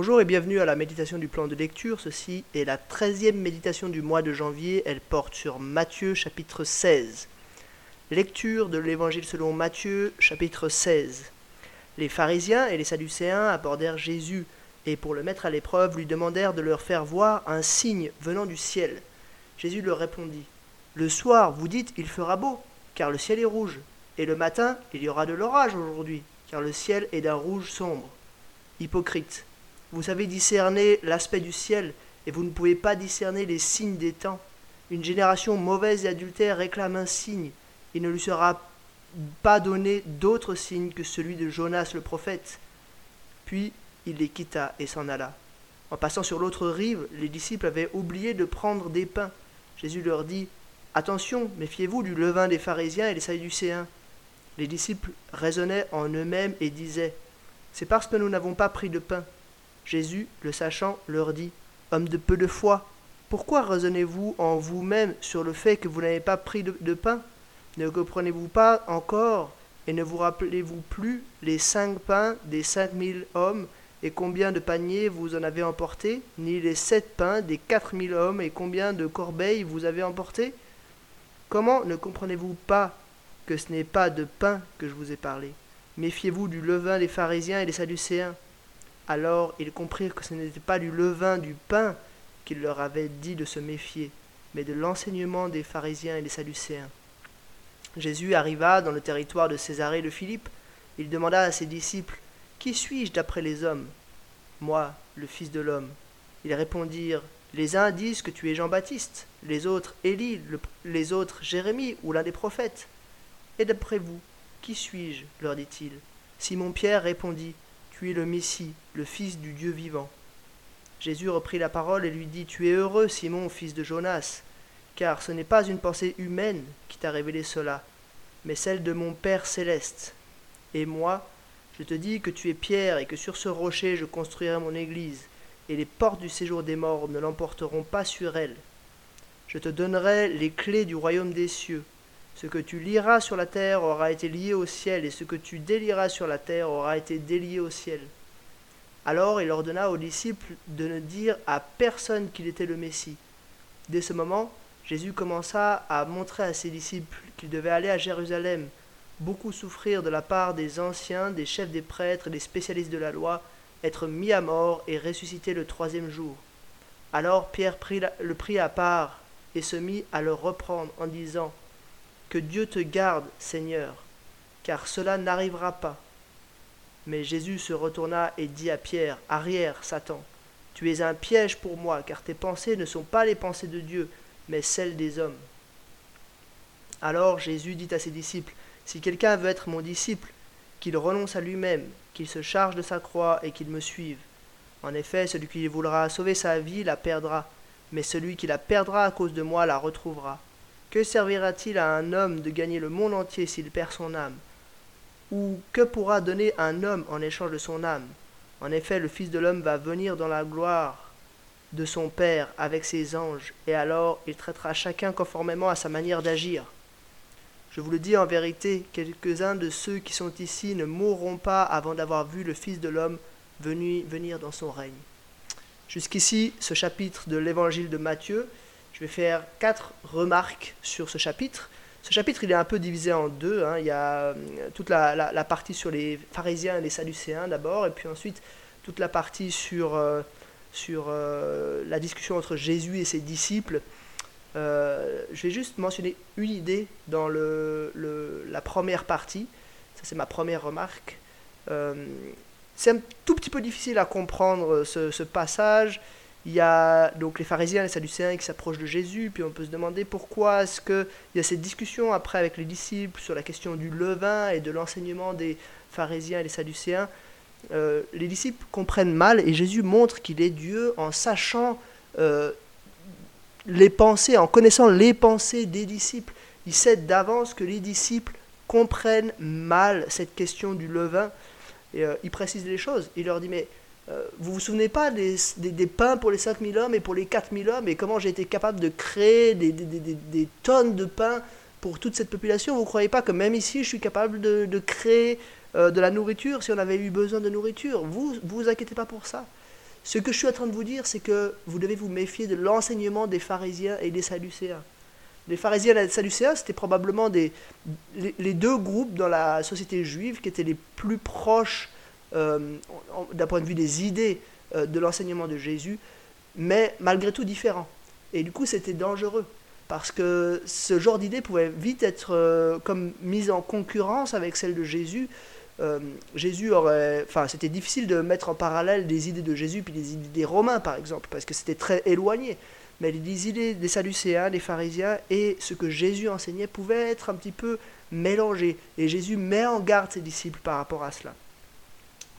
Bonjour et bienvenue à la méditation du plan de lecture. Ceci est la treizième méditation du mois de janvier. Elle porte sur Matthieu chapitre 16. Lecture de l'évangile selon Matthieu chapitre 16. Les pharisiens et les sadducéens abordèrent Jésus et pour le mettre à l'épreuve lui demandèrent de leur faire voir un signe venant du ciel. Jésus leur répondit Le soir, vous dites, il fera beau, car le ciel est rouge, et le matin, il y aura de l'orage aujourd'hui, car le ciel est d'un rouge sombre. Hypocrite, vous savez discerner l'aspect du ciel, et vous ne pouvez pas discerner les signes des temps. Une génération mauvaise et adultère réclame un signe. Il ne lui sera pas donné d'autre signe que celui de Jonas le prophète. Puis il les quitta et s'en alla. En passant sur l'autre rive, les disciples avaient oublié de prendre des pains. Jésus leur dit Attention, méfiez-vous du levain des pharisiens et des sadducéens. Les disciples raisonnaient en eux-mêmes et disaient C'est parce que nous n'avons pas pris de pain. Jésus, le sachant, leur dit Hommes de peu de foi, pourquoi raisonnez-vous en vous-même sur le fait que vous n'avez pas pris de, pain? Ne comprenez-vous pas encore et ne vous rappelez-vous plus les cinq pains des cinq mille hommes et combien de paniers vous en avez emporté, ni les sept pains des quatre mille hommes, et combien de corbeilles vous avez emporté Comment ne comprenez-vous pas que ce n'est pas de pain que je vous ai parlé? Méfiez-vous du levain des pharisiens et des sadducéens. Alors ils comprirent que ce n'était pas du levain du pain qu'il leur avait dit de se méfier, mais de l'enseignement des pharisiens et des sadducéens. Jésus arriva dans le territoire de Césarée de Philippe. Il demanda à ses disciples qui suis-je d'après les hommes Moi, le Fils de l'homme. Ils répondirent Les uns disent que tu es Jean-Baptiste, les autres Élie, les autres Jérémie ou l'un des prophètes. Et d'après vous, qui suis-je? leur dit-il. Simon-Pierre répondit Tu es le Messie, le Fils du Dieu vivant. Jésus reprit la parole et lui dit Tu es heureux, Simon, fils de Jonas, car ce n'est pas une pensée humaine qui t'a révélé cela, mais celle de mon Père céleste. Et moi, je te dis que tu es pierre et que sur ce rocher je construirai mon église, et les portes du séjour des morts ne l'emporteront pas sur elle. Je te donnerai les clés du royaume des cieux. Ce que tu liras sur la terre aura été lié au ciel, et ce que tu délieras sur la terre aura été délié au ciel. Alors il ordonna aux disciples de ne dire à personne qu'il était le Messie. Dès ce moment, Jésus commença à montrer à ses disciples qu'il devait aller à Jérusalem, beaucoup souffrir de la part des anciens, des chefs des prêtres et des spécialistes de la loi, être mis à mort et ressuscité le troisième jour. Alors Pierre le prit à part et se mit à le reprendre en disant Que Dieu te garde, Seigneur, car cela n'arrivera pas. Mais Jésus se retourna et dit à Pierre Arrière, Satan, tu es un piège pour moi, car tes pensées ne sont pas les pensées de Dieu, mais celles des hommes. Alors Jésus dit à ses disciples si quelqu'un veut être mon disciple, qu'il renonce à lui-même, qu'il se charge de sa croix et qu'il me suive. En effet, celui qui voudra sauver sa vie la perdra, mais celui qui la perdra à cause de moi la retrouvera. Que servira-t-il à un homme de gagner le monde entier s'il perd son âme? Ou que pourra donner un homme en échange de son âme? En effet, le Fils de l'homme va venir dans la gloire de son Père avec ses anges, et alors il traitera chacun conformément à sa manière d'agir. Je vous le dis en vérité, quelques-uns de ceux qui sont ici ne mourront pas avant d'avoir vu le Fils de l'homme venir dans son règne. Jusqu'ici, ce chapitre de l'évangile de Matthieu, je vais faire quatre remarques sur ce chapitre. Ce chapitre, il est un peu divisé en deux. Hein. Il y a euh, toute la, partie sur les pharisiens et les sadducéens d'abord, et puis ensuite toute la partie sur, euh, sur euh, la discussion entre Jésus et ses disciples. Je vais juste mentionner une idée dans le, la première partie. Ça, c'est ma première remarque. C'est un tout petit peu difficile à comprendre ce, passage. Il y a donc les pharisiens les sadducéens qui s'approchent de Jésus, puis on peut se demander pourquoi est-ce qu'il y a cette discussion après avec les disciples sur la question du levain et de l'enseignement des pharisiens et des sadducéens. Euh, les disciples comprennent mal et Jésus montre qu'il est Dieu en sachant les pensées, en connaissant les pensées des disciples. Il sait d'avance que les disciples comprennent mal cette question du levain. Et euh, il précise les choses. Il leur dit, mais euh, vous vous souvenez pas des, pains pour les 5000 hommes et pour les 4000 hommes et comment j'ai été capable de créer des, tonnes de pains pour toute cette population? Vous ne croyez pas que même ici, je suis capable de, créer euh, de la nourriture si on avait eu besoin de nourriture? Vous vous inquiétez pas pour ça. Ce que je suis en train de vous dire, c'est que vous devez vous méfier de l'enseignement des pharisiens et des sadducéens. Les pharisiens et les sadducéens, c'était probablement les, deux groupes dans la société juive qui étaient les plus proches euh, d'un point de vue des idées euh, de l'enseignement de Jésus, mais malgré tout différents. Et du coup, c'était dangereux parce que ce genre d'idée pouvait vite être euh, comme mise en concurrence avec celle de Jésus. Euh, Jésus aurait, enfin, c'était difficile de mettre en parallèle des idées de Jésus puis des idées des Romains, par exemple, parce que c'était très éloigné. Mais les idées des Sadducéens, des pharisiens et ce que Jésus enseignait pouvaient être un petit peu mélangés. Et Jésus met en garde ses disciples par rapport à cela.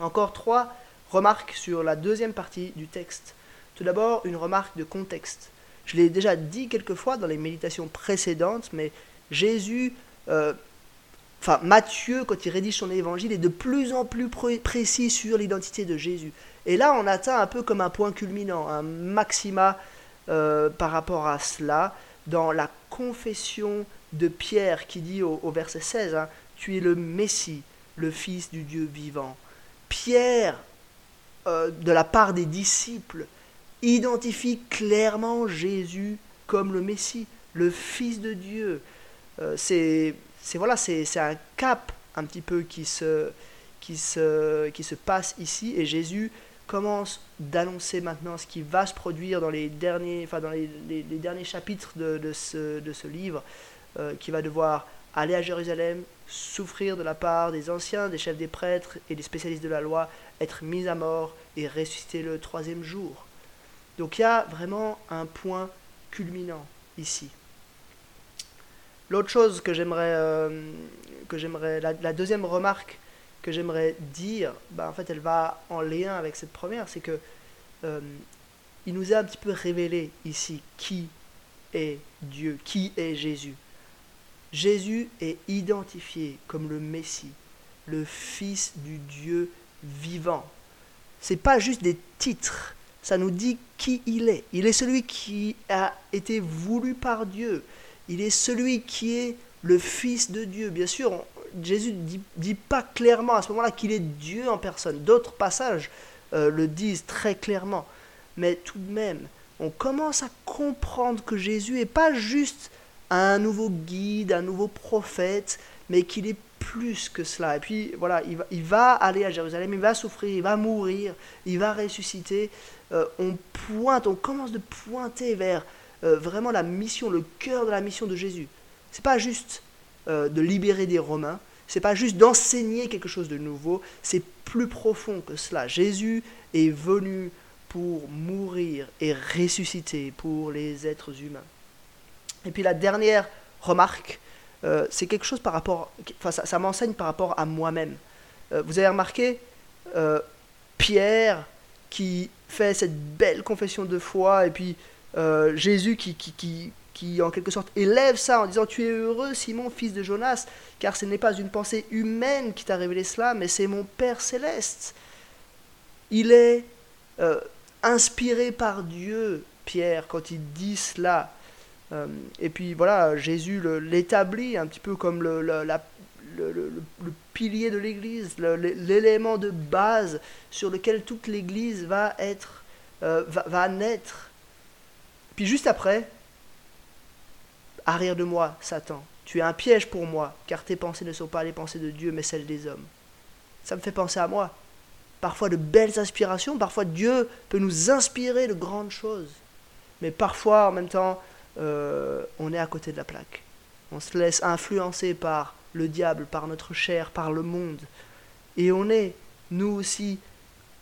Encore trois remarques sur la deuxième partie du texte. Tout d'abord, une remarque de contexte. Je l'ai déjà dit quelques fois dans les méditations précédentes, mais Jésus, euh, enfin Matthieu, quand il rédige son évangile, est de plus en plus précis sur l'identité de Jésus. Et là, on atteint un peu comme un point culminant, un maxima euh, par rapport à cela, dans la confession de Pierre qui dit au, verset 16, hein, Tu es le Messie, le Fils du Dieu vivant. Pierre, euh, de la part des disciples, identifie clairement Jésus comme le Messie, le Fils de Dieu. Euh, c'est voilà, c'est un cap un petit peu qui se, passe ici et Jésus commence d'annoncer maintenant ce qui va se produire dans les derniers, chapitres de, de, ce, de ce livre, euh, qui va devoir aller à Jérusalem, souffrir de la part des anciens, des chefs des prêtres et des spécialistes de la loi, être mis à mort et ressusciter le troisième jour. Donc il y a vraiment un point culminant ici. L'autre chose que j'aimerais, euh, que j'aimerais, la, deuxième remarque que j'aimerais dire, bah, en fait, elle va en lien avec cette première, c'est que euh, il nous a un petit peu révélé ici qui est Dieu, qui est Jésus. Jésus est identifié comme le Messie, le Fils du Dieu vivant. C'est pas juste des titres, ça nous dit qui il est. Il est celui qui a été voulu par Dieu. Il est celui qui est le Fils de Dieu. Bien sûr, Jésus ne dit, pas clairement à ce moment-là qu'il est Dieu en personne. D'autres passages euh, le disent très clairement. Mais tout de même, on commence à comprendre que Jésus n'est pas juste un nouveau guide, un nouveau prophète, mais qu'il est plus que cela. Et puis voilà, il va, aller à Jérusalem, il va souffrir, il va mourir, il va ressusciter. Euh, on pointe, on commence de pointer vers euh, vraiment la mission, le cœur de la mission de Jésus. C'est pas juste euh, de libérer des Romains, c'est pas juste d'enseigner quelque chose de nouveau, c'est plus profond que cela. Jésus est venu pour mourir et ressusciter pour les êtres humains. Et puis la dernière remarque, euh, c'est quelque chose par rapport, enfin ça, m'enseigne par rapport à moi-même. Euh, vous avez remarqué euh, Pierre qui fait cette belle confession de foi et puis Jésus qui, qui, qui, qui, en quelque sorte élève ça en disant tu es heureux Simon fils de Jonas car ce n'est pas une pensée humaine qui t'a révélé cela mais c'est mon Père céleste. Il est inspiré par Dieu Pierre quand il dit cela. Euh, et puis voilà, Jésus l'établit un petit peu comme le, pilier de l'Église, l'élément de base sur lequel toute l'Église va être, euh, va, naître. Puis juste après, arrière de moi, Satan, tu es un piège pour moi, car tes pensées ne sont pas les pensées de Dieu, mais celles des hommes. Ça me fait penser à moi. Parfois de belles inspirations, parfois Dieu peut nous inspirer de grandes choses. Mais parfois, en même temps, euh, on est à côté de la plaque. On se laisse influencer par le diable, par notre chair, par le monde. Et on est, nous aussi,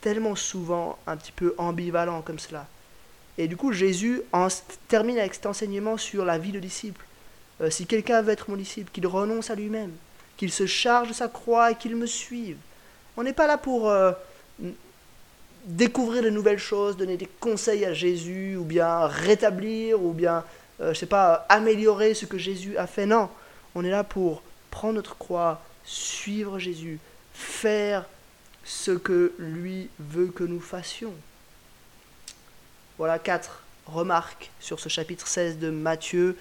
tellement souvent un petit peu ambivalent comme cela. Et du coup, Jésus en, termine avec cet enseignement sur la vie de disciple. Euh, si quelqu'un veut être mon disciple, qu'il renonce à lui-même, qu'il se charge de sa croix et qu'il me suive. On n'est pas là pour euh, découvrir de nouvelles choses, donner des conseils à Jésus, ou bien rétablir, ou bien euh, je sais pas, améliorer ce que Jésus a fait. Non, on est là pour prendre notre croix, suivre Jésus, faire ce que lui veut que nous fassions. Voilà quatre remarques sur ce chapitre 16 de Matthieu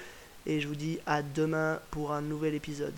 et je vous dis à demain pour un nouvel épisode.